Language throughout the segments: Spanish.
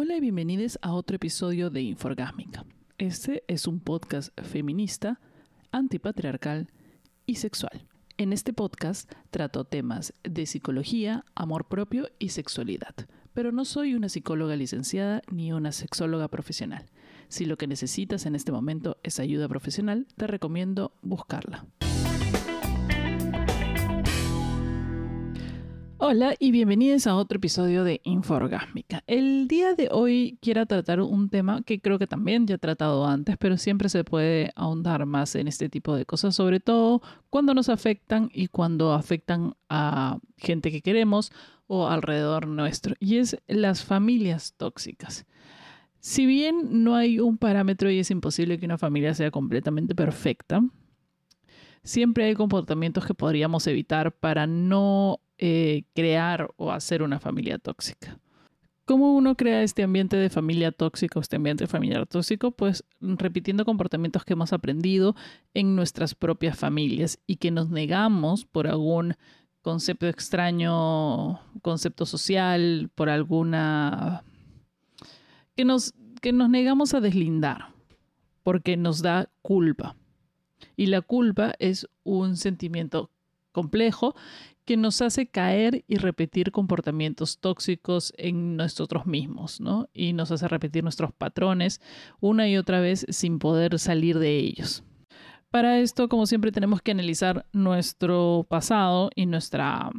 Hola y bienvenidos a otro episodio de Inforgásmica. Este es un podcast feminista, antipatriarcal y sexual. En este podcast trato temas de psicología, amor propio y sexualidad, pero no soy una psicóloga licenciada ni una sexóloga profesional. Si lo que necesitas en este momento es ayuda profesional, te recomiendo buscarla. Hola y bienvenidos a otro episodio de Inforgásmica. El día de hoy quiero tratar un tema que creo que también ya he tratado antes, pero siempre se puede ahondar más en este tipo de cosas, sobre todo cuando nos afectan y cuando afectan a gente que queremos o alrededor nuestro, y es las familias tóxicas. Si bien no hay un parámetro y es imposible que una familia sea completamente perfecta, siempre hay comportamientos que podríamos evitar para no eh, crear o hacer una familia tóxica. ¿Cómo uno crea este ambiente de familia tóxica o este ambiente familiar tóxico? Pues repitiendo comportamientos que hemos aprendido en nuestras propias familias y que nos negamos por algún concepto extraño, concepto social, por alguna... que nos, que nos negamos a deslindar porque nos da culpa. Y la culpa es un sentimiento complejo que nos hace caer y repetir comportamientos tóxicos en nosotros mismos, ¿no? Y nos hace repetir nuestros patrones una y otra vez sin poder salir de ellos. Para esto, como siempre, tenemos que analizar nuestro pasado y nuestra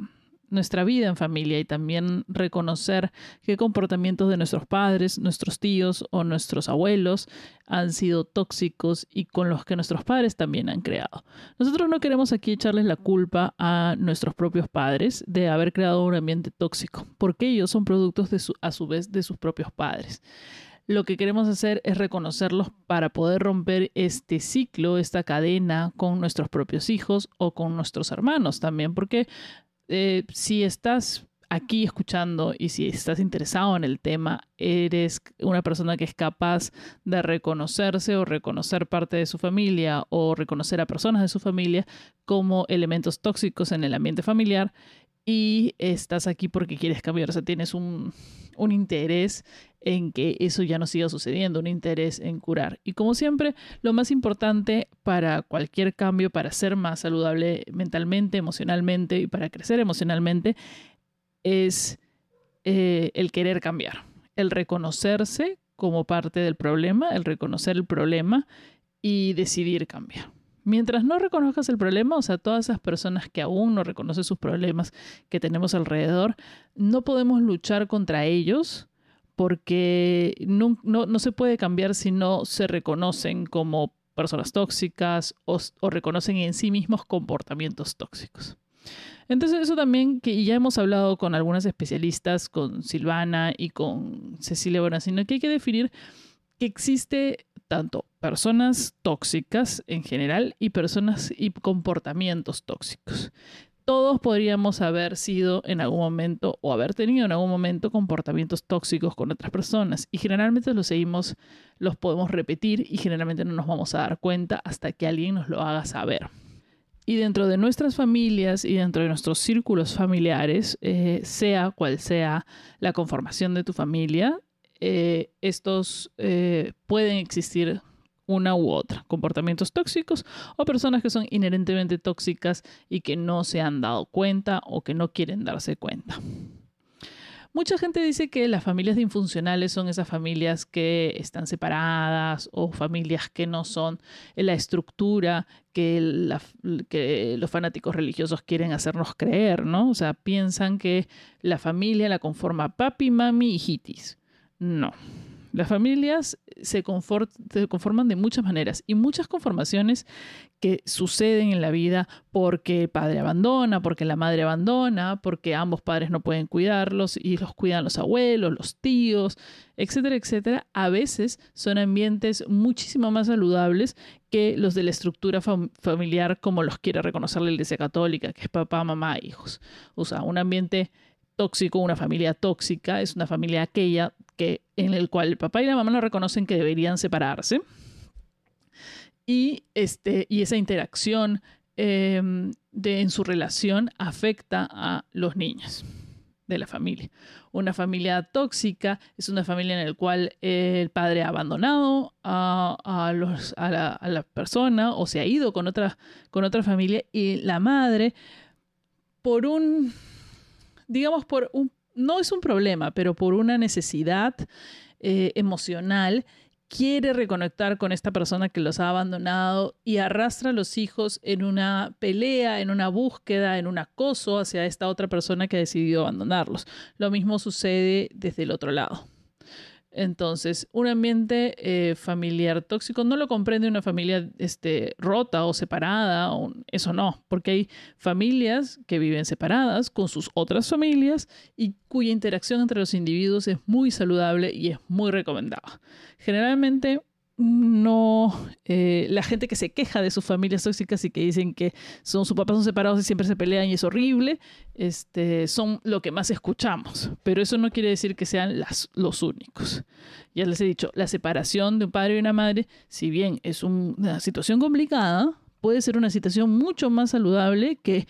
nuestra vida en familia y también reconocer qué comportamientos de nuestros padres, nuestros tíos o nuestros abuelos han sido tóxicos y con los que nuestros padres también han creado. Nosotros no queremos aquí echarles la culpa a nuestros propios padres de haber creado un ambiente tóxico, porque ellos son productos de a su vez de sus propios padres lo que queremos hacer es reconocerlos para poder romper este ciclo, esta cadena con nuestros propios hijos o con nuestros hermanos también, porque eh, si estás aquí escuchando y si estás interesado en el tema, eres una persona que es capaz de reconocerse o reconocer parte de su familia o reconocer a personas de su familia como elementos tóxicos en el ambiente familiar y estás aquí porque quieres cambiar, o sea, tienes un, un interés en que eso ya no siga sucediendo, un interés en curar. Y como siempre, lo más importante para cualquier cambio, para ser más saludable mentalmente, emocionalmente y para crecer emocionalmente, es eh, el querer cambiar, el reconocerse como parte del problema, el reconocer el problema y decidir cambiar. Mientras no reconozcas el problema, o sea, todas esas personas que aún no reconocen sus problemas que tenemos alrededor, no podemos luchar contra ellos porque no, se puede cambiar si no se reconocen como personas tóxicas o, o reconocen en sí mismos comportamientos tóxicos. Entonces eso también, que ya hemos hablado con algunas especialistas, con Silvana y con Cecilia Bonacino, que hay que definir que existe tanto personas tóxicas en general y personas y comportamientos tóxicos. Todos podríamos haber sido en algún momento o haber tenido en algún momento comportamientos tóxicos con otras personas y generalmente los seguimos, los podemos repetir y generalmente no nos vamos a dar cuenta hasta que alguien nos lo haga saber. Y dentro de nuestras familias y dentro de nuestros círculos familiares, eh, sea cual sea la conformación de tu familia, eh, estos eh, pueden existir una u otra, comportamientos tóxicos o personas que son inherentemente tóxicas y que no se han dado cuenta o que no quieren darse cuenta. Mucha gente dice que las familias disfuncionales son esas familias que están separadas o familias que no son la estructura que, que, los fanáticos religiosos quieren hacernos creer, ¿no? O sea, piensan que la familia la conforma papi, mami y hijitis. No. Las familias se, conforman de muchas maneras y muchas conformaciones que suceden en la vida porque el padre abandona, porque la madre abandona, porque ambos padres no pueden cuidarlos y los cuidan los abuelos, los tíos, etcétera, etcétera, a veces son ambientes muchísimo más saludables que los de la estructura familiar como los quiere reconocer la Iglesia Católica, que es papá, mamá, hijos. O sea, un ambiente tóxico, una familia tóxica, es una familia aquella que, en el cual el papá y la mamá no reconocen que deberían separarse. Y, este, y esa interacción em, de, en su relación afecta a los niños. de la familia. Una familia tóxica es una familia en la cual el padre ha abandonado a, los, a, la, persona o se ha ido con otra, con otra familia y la madre por un, digamos, por un, no es un problema, pero por una necesidad eh, emocional quiere reconectar con esta persona que los ha abandonado y arrastra a los hijos en una pelea, en una búsqueda, en un acoso hacia esta otra persona que ha decidido abandonarlos. Lo mismo sucede desde el otro lado. Entonces, un ambiente eh, familiar tóxico no lo comprende una familia este, rota o separada, o, eso no, porque hay familias que viven separadas con sus otras familias y cuya interacción entre los individuos es muy saludable y es muy recomendada. Generalmente no eh, la gente que se queja de sus familias tóxicas y que dicen que son sus papás son separados y siempre se pelean y es horrible, este, son lo que más escuchamos. Pero eso no quiere decir que sean las, los únicos. Ya les he dicho, la separación de un padre y una madre, si bien es una situación complicada, puede ser una situación mucho más saludable que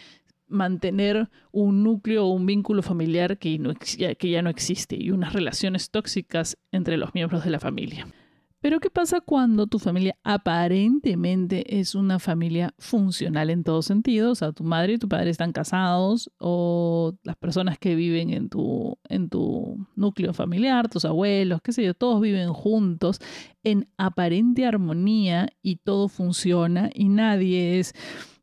mantener un núcleo o un vínculo familiar que, ya no existe y unas relaciones tóxicas entre los miembros de la familia. Pero ¿qué pasa cuando tu familia aparentemente es una familia funcional en todos sentidos? O sea, tu madre y tu padre están casados o las personas que viven en tu, en tu núcleo familiar, tus abuelos, qué sé yo, todos viven juntos en aparente armonía y todo funciona y nadie es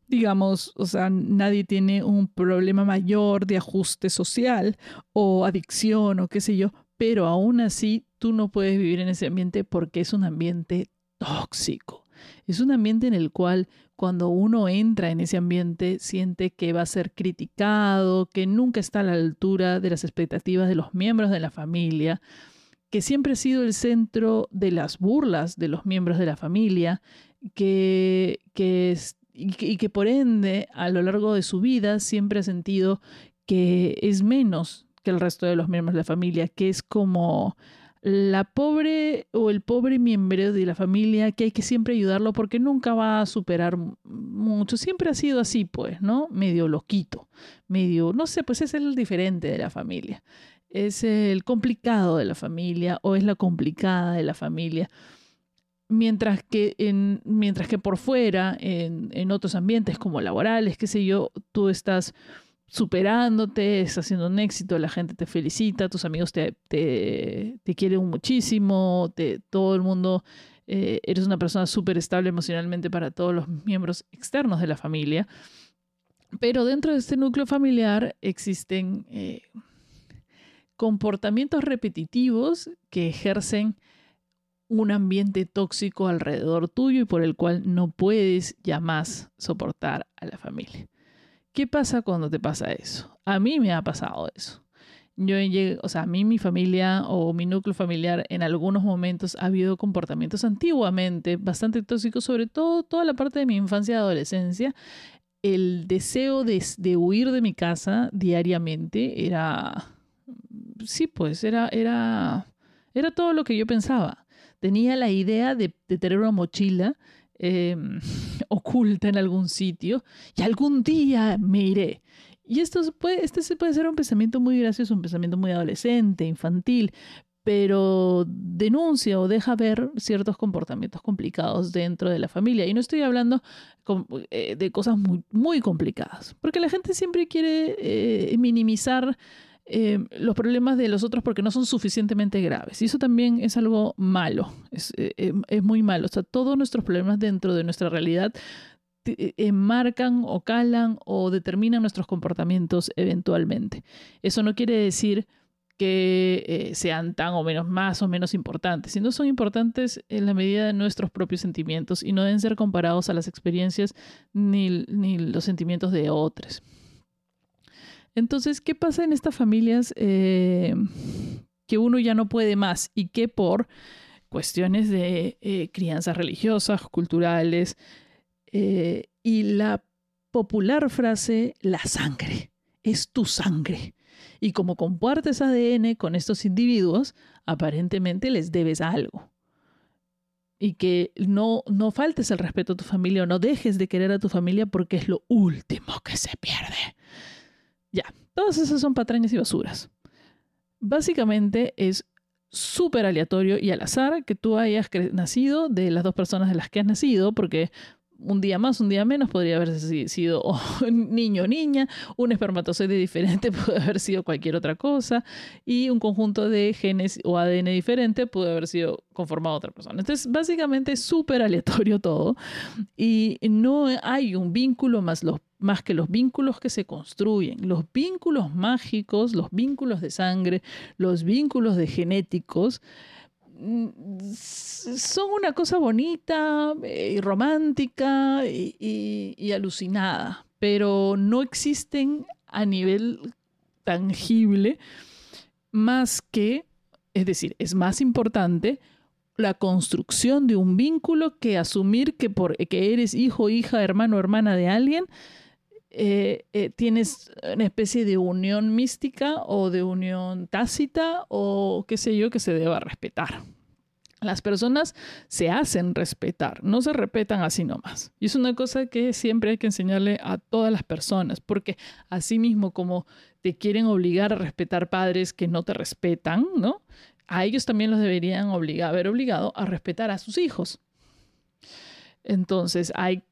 digamos, o sea, nadie tiene un problema mayor de ajuste social o adicción o qué sé yo, pero aún así tú no puedes vivir en ese ambiente porque es un ambiente tóxico. Es un ambiente en el cual cuando uno entra en ese ambiente siente que va a ser criticado, que nunca está a la altura de las expectativas de los miembros de la familia, que siempre ha sido el centro de las burlas de los miembros de la familia, que, que, y que por ende a lo largo de su vida siempre ha sentido que es menos que el resto de los miembros de la familia, que es como la pobre o el pobre miembro de la familia que hay que siempre ayudarlo porque nunca va a superar mucho. Siempre ha sido así, pues, ¿no? Medio loquito, medio, no sé, pues es el diferente de la familia. Es el complicado de la familia o es la complicada de la familia. Mientras que, en, mientras que por fuera, en, en otros ambientes como laborales, qué sé yo, tú estás superándote, estás haciendo un éxito, la gente te felicita, tus amigos te, te, quieren muchísimo, te, todo el mundo, eh, eres una persona súper estable emocionalmente para todos los miembros externos de la familia. Pero dentro de este núcleo familiar existen eh, comportamientos repetitivos que ejercen un ambiente tóxico alrededor tuyo y por el cual no puedes ya más soportar a la familia. ¿Qué pasa cuando te pasa eso? A mí me ha pasado eso. Yo llegué, o sea, a mí mi familia o mi núcleo familiar en algunos momentos ha habido comportamientos antiguamente bastante tóxicos, sobre todo toda la parte de mi infancia y adolescencia. El deseo de, huir de mi casa diariamente era, sí, pues era, era, era todo lo que yo pensaba. Tenía la idea de, de tener una mochila Em, oculta en algún sitio y algún día me iré. Y esto puede, este puede ser un pensamiento muy gracioso, un pensamiento muy adolescente, infantil, pero denuncia o deja ver ciertos comportamientos complicados dentro de la familia. Y no estoy hablando eh, de cosas muy, muy complicadas, porque la gente siempre quiere eh, minimizar eh, los problemas de los otros porque no son suficientemente graves. Y eso también es algo malo, es, eh, eh, es muy malo. O sea, todos nuestros problemas dentro de nuestra realidad marcan o calan o determinan nuestros comportamientos eventualmente. Eso no quiere decir que sean tan o menos más o menos importantes, sino son importantes en la medida de nuestros propios sentimientos y no deben ser comparados a las experiencias ni, ni los sentimientos de otros. Entonces, ¿qué pasa en estas familias eh, que uno ya no puede más y que por cuestiones de eh, crianzas religiosas, culturales eh, y la popular frase, la sangre, es tu sangre. Y como compartes ADN con estos individuos, aparentemente les debes algo. Y que no, no faltes el respeto a tu familia o no dejes de querer a tu familia porque es lo último que se pierde. Ya, Todas esas son patrañas y basuras. Básicamente es súper aleatorio y al azar que tú hayas nacido de las dos personas de las que has nacido, porque un día más, un día menos, podría haber sido niño o niña, un espermatozoide diferente puede haber sido cualquier otra cosa, y un conjunto de genes o ADN diferente puede haber sido conformado otra persona. Entonces, básicamente es súper aleatorio todo, y no hay un vínculo más, los, más que los vínculos que se construyen. Los vínculos mágicos, los vínculos de sangre, los vínculos de genéticos, son una cosa bonita eh, y romántica y, alucinada, pero no existen a nivel tangible más que, es decir, es más importante la construcción de un vínculo que asumir que por que eres hijo, hija, hermano, hermana de alguien, eh, eh, tienes una especie de unión mística o de unión tácita o qué sé yo que se deba respetar. Las personas se hacen respetar, no se respetan así nomás. Y es una cosa que siempre hay que enseñarle a todas las personas, porque así mismo como te quieren obligar a respetar padres que no te respetan, ¿no? A ellos también los deberían obligar, haber obligado a respetar a sus hijos. Entonces, hay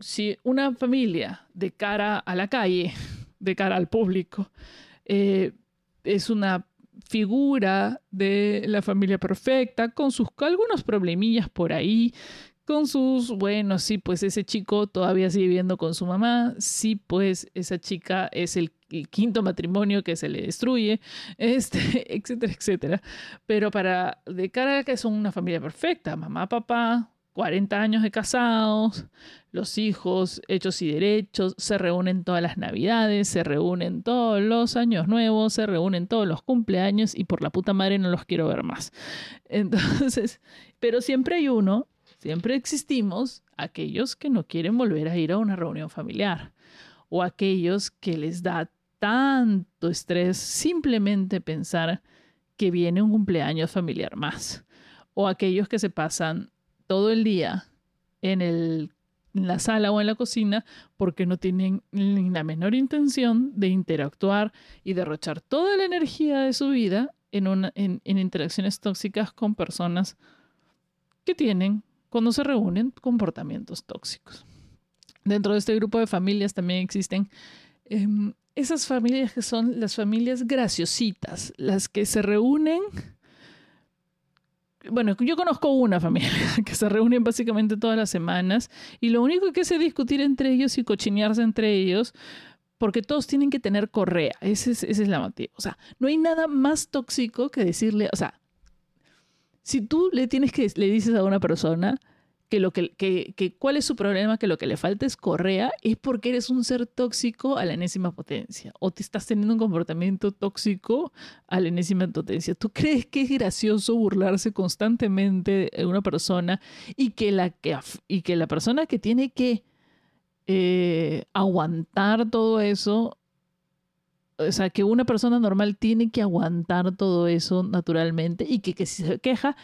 si una familia de cara a la calle, de cara al público, eh, es una figura de la familia perfecta, con sus algunos problemillas por ahí, con sus, bueno, sí, pues ese chico todavía sigue viviendo con su mamá, sí, pues esa chica es el, quinto matrimonio que se le destruye, este, etcétera, etcétera. Pero para, de cara a que son una familia perfecta, mamá, papá, 40 años de casados, los hijos hechos y derechos, se reúnen todas las navidades, se reúnen todos los años nuevos, se reúnen todos los cumpleaños y por la puta madre no los quiero ver más. Entonces, pero siempre hay uno, siempre existimos aquellos que no quieren volver a ir a una reunión familiar o aquellos que les da tanto estrés simplemente pensar que viene un cumpleaños familiar más o aquellos que se pasan todo el día en, el, la sala o en la cocina porque no tienen ni la menor intención de interactuar y derrochar toda la energía de su vida en, una, en, en interacciones tóxicas con personas que tienen, cuando se reúnen, comportamientos tóxicos. Dentro de este grupo de familias también existen em, esas familias que son las familias graciositas, las que se reúnen bueno, yo conozco una familia que se reúnen básicamente todas las semanas y lo único que hace es discutir entre ellos y cochinearse entre ellos porque todos tienen que tener correa. Ese es, la motivo. O sea, no hay nada más tóxico que decirle, o sea, si tú le tienes que, le dices a una persona, que lo que, que, cuál es su problema, que lo que le falta es correa, es porque eres un ser tóxico a la enésima potencia o te estás teniendo un comportamiento tóxico a la enésima potencia. ¿Tú crees que es gracioso burlarse constantemente de una persona y que la, que, y que la persona que tiene que eh, aguantar todo eso, o sea, que una persona normal tiene que aguantar todo eso naturalmente y que, que si se queja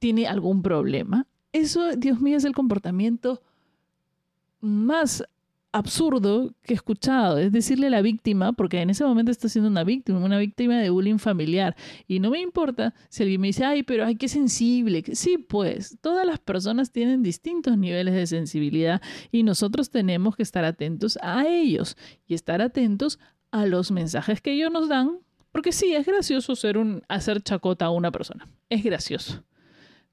tiene algún problema? Eso, Dios mío, es el comportamiento más absurdo que he escuchado. Es decirle a la víctima, porque en ese momento está siendo una víctima, una víctima de bullying familiar. Y no me importa si alguien me dice, ay, pero ay, qué sensible. Sí, pues, todas las personas tienen distintos niveles de sensibilidad y nosotros tenemos que estar atentos a ellos y estar atentos a los mensajes que ellos nos dan. Porque sí, es gracioso ser un, hacer chacota a una persona. Es gracioso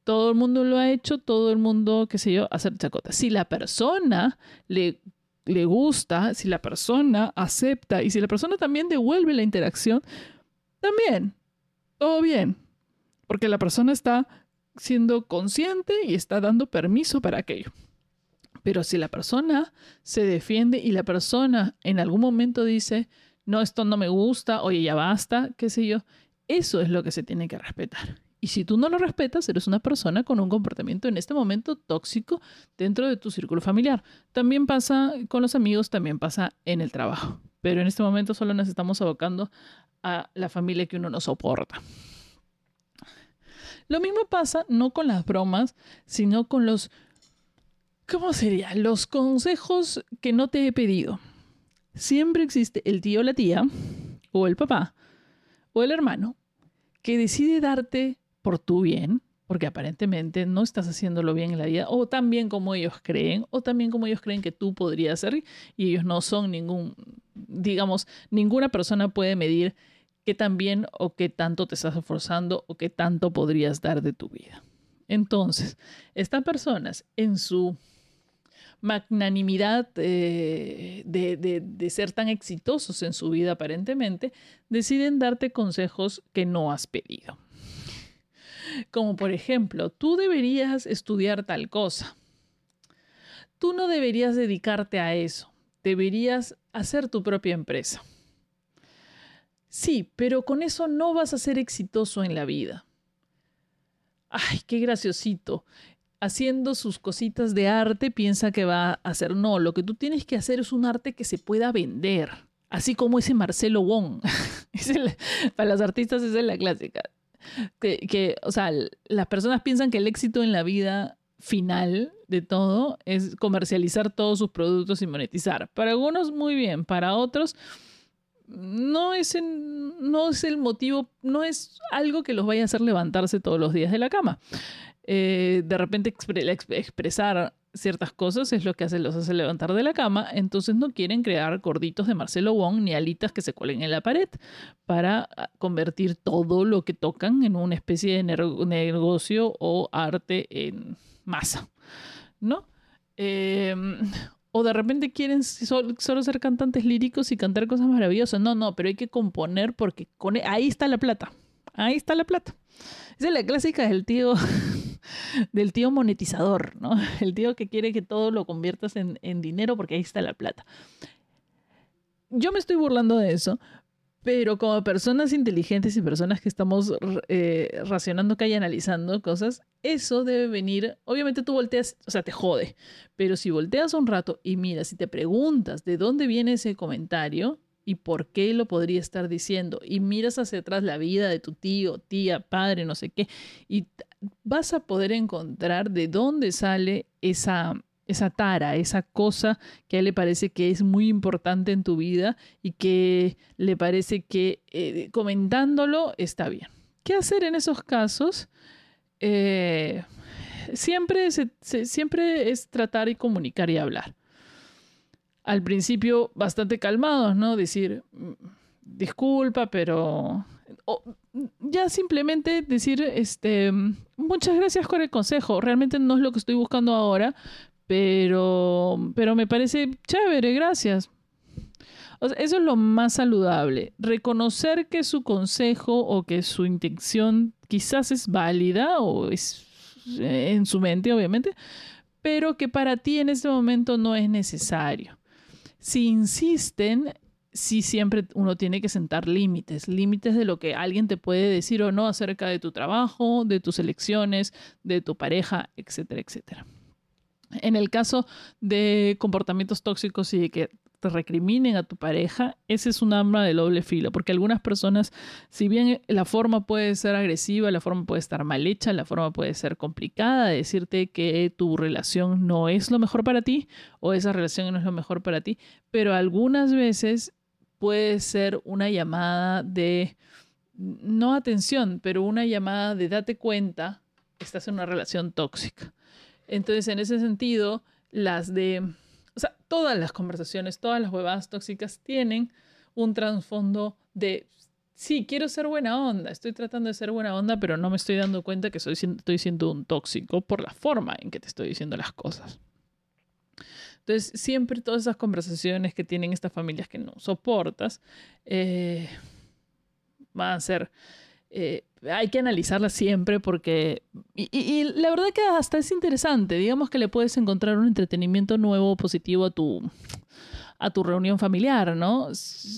todo el mundo lo ha hecho, todo el mundo, qué sé yo, hacer chacota. Si la persona le, le gusta, si la persona acepta y si la persona también devuelve la interacción, también, todo bien. Porque la persona está siendo consciente y está dando permiso para aquello. Pero si la persona se defiende y la persona en algún momento dice, no, esto no me gusta, oye, ya basta, qué sé yo, eso es lo que se tiene que respetar. Y si tú no lo respetas, eres una persona con un comportamiento en este momento tóxico dentro de tu círculo familiar. También pasa con los amigos, también pasa en el trabajo. Pero en este momento solo nos estamos abocando a la familia que uno no soporta. Lo mismo pasa no con las bromas, sino con los, ¿cómo sería? Los consejos que no te he pedido. Siempre existe el tío o la tía o el papá, o el hermano, que decide darte por tu bien, porque aparentemente no estás haciéndolo bien en la vida, o tan bien como ellos creen, o también como ellos creen que tú podrías ser, y ellos no son ningún, digamos, ninguna persona puede medir qué tan bien o qué tanto te estás esforzando o qué tanto podrías dar de tu vida. Entonces, estas personas en su magnanimidad eh, de, ser tan exitosos en su vida aparentemente, deciden darte consejos que no has pedido. Como por ejemplo, tú deberías estudiar tal cosa. Tú no deberías dedicarte a eso. Deberías hacer tu propia empresa. Sí, pero con eso no vas a ser exitoso en la vida. Ay, qué graciosito haciendo sus cositas de arte piensa que va a hacer. No, lo que tú tienes que hacer es un arte que se pueda vender. Así como ese Marcelo Wong. para los artistas es la clásica. Que, o sea, las personas piensan que el éxito en la vida final de todo es comercializar todos sus productos y monetizar. Para algunos muy bien, para otros no es, no es el motivo, no es algo que los vaya a hacer levantarse todos los días de la cama. Eh, de repente expresar ciertas cosas es lo que hace, los hace levantar de la cama, entonces no quieren crear gorditos de Marcelo Wong ni alitas que se cuelen en la pared para ah, convertir todo lo que tocan en una especie de negocio o arte en masa, ¿no? Em, o de repente quieren solo, ser cantantes líricos y cantar cosas maravillosas. No, no, pero hay que componer porque e, ahí está la plata. Ahí está la plata. Esa es la clásica del tío del tío monetizador, ¿no? El tío que quiere que todo lo conviertas en, dinero porque ahí está la plata. Yo me estoy burlando de eso, pero como personas inteligentes y personas que estamos eh, racionando que hay analizando cosas, eso debe venir, obviamente tú volteas, o sea, te jode, pero si volteas un rato y miras y te preguntas de dónde viene ese comentario, y por qué lo podría estar diciendo. Y miras hacia atrás la vida de tu tío, tía, padre, no sé qué, y vas a poder encontrar de dónde sale esa, esa tara, esa cosa que a él le parece que es muy importante en tu vida y que le parece que eh, comentándolo está bien. ¿Qué hacer en esos casos? Eh, siempre, siempre es tratar y comunicar y hablar al principio bastante calmados, ¿no? Decir, mm, disculpa, pero... ya simplemente decir, este, muchas gracias por el consejo, realmente no es lo que estoy buscando ahora, pero, pero me parece chévere, gracias. eso es lo más saludable, reconocer que su consejo o que su intención quizás es válida o es eh, en su mente, obviamente, pero que para ti en este momento no es necesario. Si insisten, sí siempre uno tiene que sentar límites, límites de lo que alguien te puede decir o no acerca de tu trabajo, de tus elecciones, de tu pareja, etcétera, etcétera. En el caso de comportamientos tóxicos y de que te recriminen a tu pareja, ese es un arma de doble filo, porque algunas personas, si bien la forma puede ser agresiva, la forma puede estar mal hecha, la forma puede ser complicada, de decirte que tu relación no es lo mejor para ti o esa relación no es lo mejor para ti, pero algunas veces puede ser una llamada de, no atención, pero una llamada de date cuenta, estás en una relación tóxica. Entonces, en ese sentido, las de o sea, todas las conversaciones, todas las huevadas tóxicas tienen un trasfondo de, sí, quiero ser buena onda, estoy tratando de ser buena onda, pero no me estoy dando cuenta que estoy siendo un tóxico por la forma en que te estoy diciendo las cosas. Entonces, siempre todas esas conversaciones que tienen estas familias que no soportas eh, van a ser eh, hay que analizarla siempre porque... Y, la verdad que hasta es interesante, digamos que le puedes encontrar un entretenimiento nuevo, positivo a tu, a tu reunión familiar, ¿no?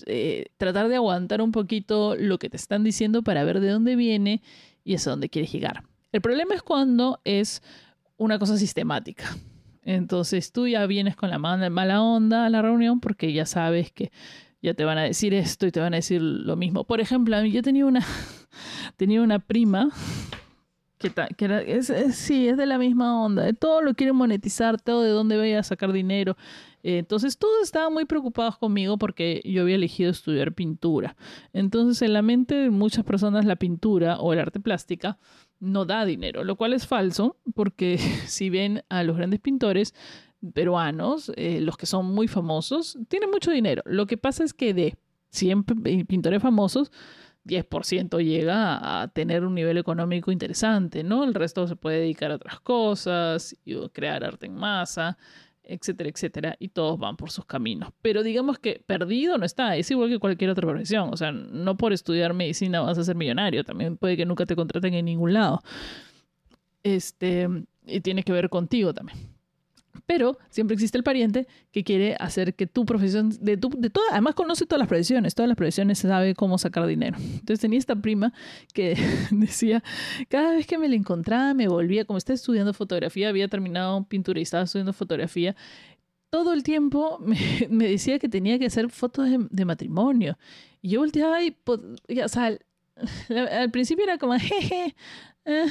Eh, tratar de aguantar un poquito lo que te están diciendo para ver de dónde viene y hacia dónde quieres llegar. El problema es cuando es una cosa sistemática. Entonces tú ya vienes con la mala onda a la reunión porque ya sabes que ya te van a decir esto y te van a decir lo mismo. Por ejemplo, yo tenía una, tenía una prima Que, sí, es de la misma onda. Todo lo quieren monetizar, todo de dónde voy a sacar dinero. Eh, entonces todos estaban muy preocupados conmigo porque yo había elegido estudiar pintura. Entonces en la mente de muchas personas la pintura o el arte plástica no da dinero, lo cual es falso porque si ven a los grandes pintores peruanos, eh, los que son muy famosos, tienen mucho dinero. Lo que pasa es que de 100 pintores famosos, 10% llega a tener un nivel económico interesante, ¿no? El resto se puede dedicar a otras cosas, crear arte en masa, etcétera, etcétera, y todos van por sus caminos. Pero digamos que perdido no está, es igual que cualquier otra profesión, o sea, no por estudiar medicina vas a ser millonario, también puede que nunca te contraten en ningún lado. Este, y tiene que ver contigo también. Pero siempre existe el pariente que quiere hacer que tu profesión, de, tu, de toda, además conoce todas las profesiones, todas las profesiones sabe cómo sacar dinero. Entonces tenía esta prima que decía, cada vez que me la encontraba me volvía, como estaba estudiando fotografía, había terminado pintura y estaba estudiando fotografía, todo el tiempo me, decía que tenía que hacer fotos de, matrimonio. Y yo volteaba y, o sea, al, al principio era como, jeje, eh,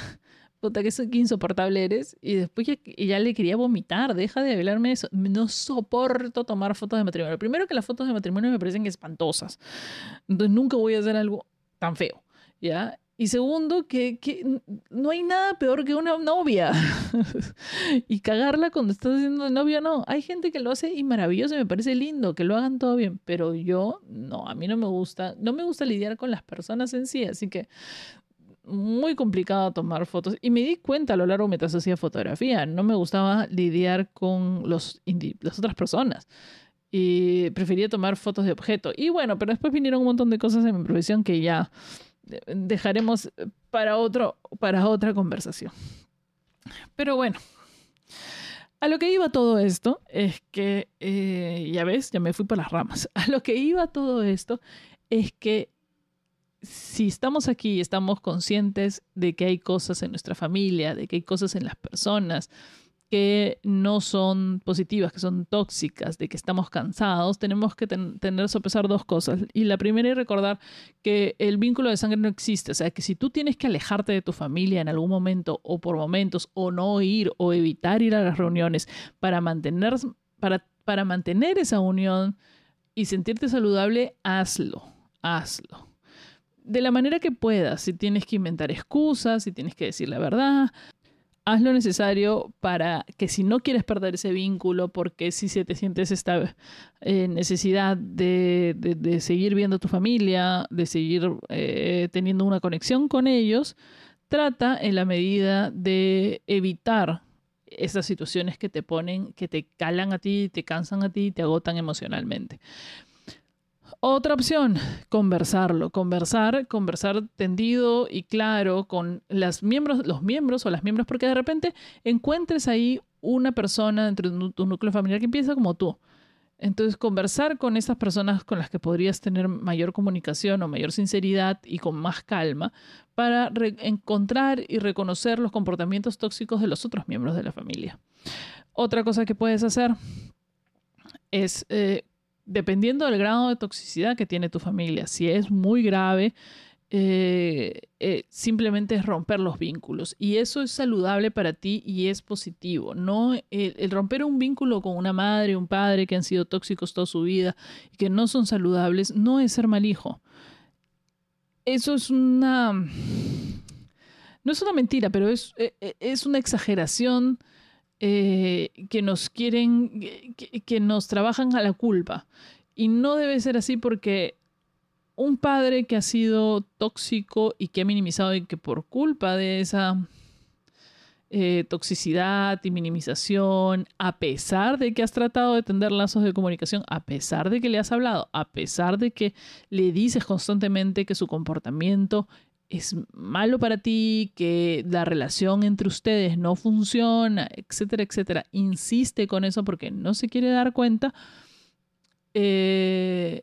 puta, que, insoportable eres. Y después ya, le quería vomitar, deja de hablarme eso. No soporto tomar fotos de matrimonio. Primero que las fotos de matrimonio me parecen espantosas. Entonces nunca voy a hacer algo tan feo, ¿ya? Y segundo, que, que, no hay nada peor que una novia. y cagarla cuando estás haciendo novia, no. Hay gente que lo hace y maravilloso, y me parece lindo, que lo hagan todo bien. Pero yo, no, a mí no me gusta. No me gusta lidiar con las personas en sí. Así que muy complicado tomar fotos y me di cuenta a lo largo mientras hacía fotografía, no me gustaba lidiar con los las otras personas y prefería tomar fotos de objeto. Y bueno, pero después vinieron un montón de cosas en mi profesión que ya dejaremos para, otro, para otra conversación. Pero bueno, a lo que iba todo esto es que, eh, ya ves, ya me fui por las ramas, a lo que iba todo esto es que si estamos aquí y estamos conscientes de que hay cosas en nuestra familia, de que hay cosas en las personas que no son positivas, que son tóxicas, de que estamos cansados, tenemos que tener sopesar dos cosas. Y la primera es recordar que el vínculo de sangre no existe. O sea, que si tú tienes que alejarte de tu familia en algún momento o por momentos, o no ir o evitar ir a las reuniones para mantener, para, para mantener esa unión y sentirte saludable, hazlo, hazlo de la manera que puedas. Si tienes que inventar excusas, si tienes que decir la verdad, haz lo necesario para que si no quieres perder ese vínculo, porque si se te sientes esta eh, necesidad de, seguir viendo a tu familia, de seguir eh, teniendo una conexión con ellos, trata en la medida de evitar esas situaciones que te ponen, que te calan a ti, te cansan a ti, te agotan emocionalmente. Otra opción, conversarlo, conversar, conversar tendido y claro con las miembros, los miembros o las miembros, porque de repente encuentres ahí una persona dentro de tu núcleo familiar que piensa como tú. Entonces, conversar con esas personas con las que podrías tener mayor comunicación o mayor sinceridad y con más calma para encontrar y reconocer los comportamientos tóxicos de los otros miembros de la familia. Otra cosa que puedes hacer es eh, dependiendo del grado de toxicidad que tiene tu familia, si es muy grave, eh, eh, simplemente es romper los vínculos. Y eso es saludable para ti y es positivo. No, el, romper un vínculo con una madre, un padre que han sido tóxicos toda su vida y que no son saludables, no es ser mal hijo. Eso es una... No es una mentira, pero es, e, e, es una exageración eh, que nos quieren, que, nos trabajan a la culpa. Y no debe ser así porque un padre que ha sido tóxico y que ha minimizado y que por culpa de esa eh, toxicidad y minimización, a pesar de que has tratado de tender lazos de comunicación, a pesar de que le has hablado, a pesar de que le dices constantemente que su comportamiento es malo para ti, que la relación entre ustedes no funciona, etcétera, etcétera, insiste con eso porque no se quiere dar cuenta, eh,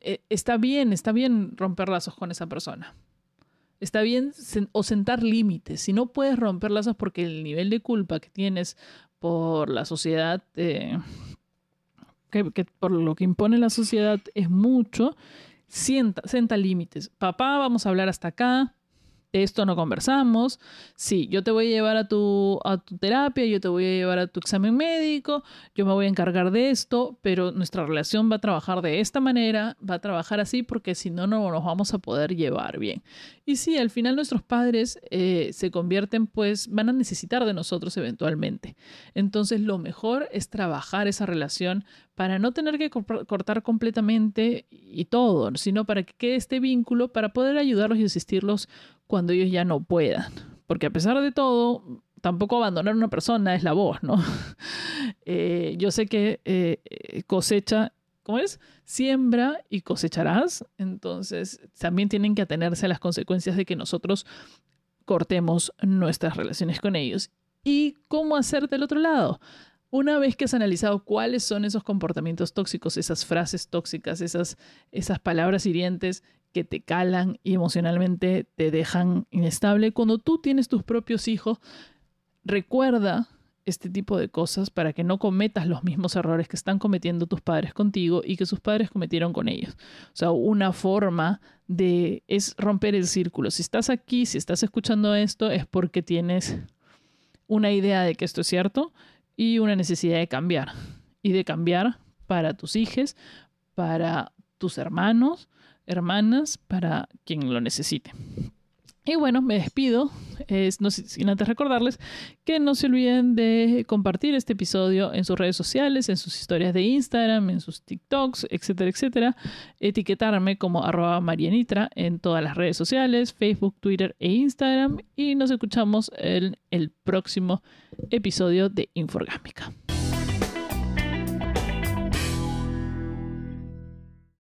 eh, está bien, está bien romper lazos con esa persona. Está bien o sentar límites. Si no puedes romper lazos porque el nivel de culpa que tienes por la sociedad, eh, que por lo que impone la sociedad es mucho, sienta, sienta límites. Papá, vamos a hablar hasta acá. Esto no conversamos. Sí, yo te voy a llevar a tu, a tu terapia, yo te voy a llevar a tu examen médico, yo me voy a encargar de esto, pero nuestra relación va a trabajar de esta manera, va a trabajar así porque si no, no nos vamos a poder llevar bien. Y sí, al final nuestros padres eh, se convierten, pues van a necesitar de nosotros eventualmente. Entonces lo mejor es trabajar esa relación para no tener que cortar completamente y todo, sino para que quede este vínculo para poder ayudarlos y asistirlos cuando ellos ya no puedan. Porque a pesar de todo, tampoco abandonar a una persona es la voz, ¿no? Eh, yo sé que eh, cosecha, ¿cómo es? Siembra y cosecharás. Entonces, también tienen que atenerse a las consecuencias de que nosotros cortemos nuestras relaciones con ellos. ¿Y cómo hacer del otro lado? Una vez que has analizado cuáles son esos comportamientos tóxicos, esas frases tóxicas, esas, esas palabras hirientes que te calan y emocionalmente te dejan inestable, cuando tú tienes tus propios hijos, recuerda este tipo de cosas para que no cometas los mismos errores que están cometiendo tus padres contigo y que sus padres cometieron con ellos. O sea, una forma de es romper el círculo. Si estás aquí, si estás escuchando esto, es porque tienes una idea de que esto es cierto y una necesidad de cambiar. Y de cambiar para tus hijos, para tus hermanos, hermanas, para quien lo necesite. Y bueno, me despido. Es, no, sin antes recordarles que no se olviden de compartir este episodio en sus redes sociales, en sus historias de Instagram, en sus TikToks, etcétera, etcétera. Etiquetarme como arroba marianitra en todas las redes sociales, Facebook, Twitter e Instagram. Y nos escuchamos en el próximo episodio de Inforgámica.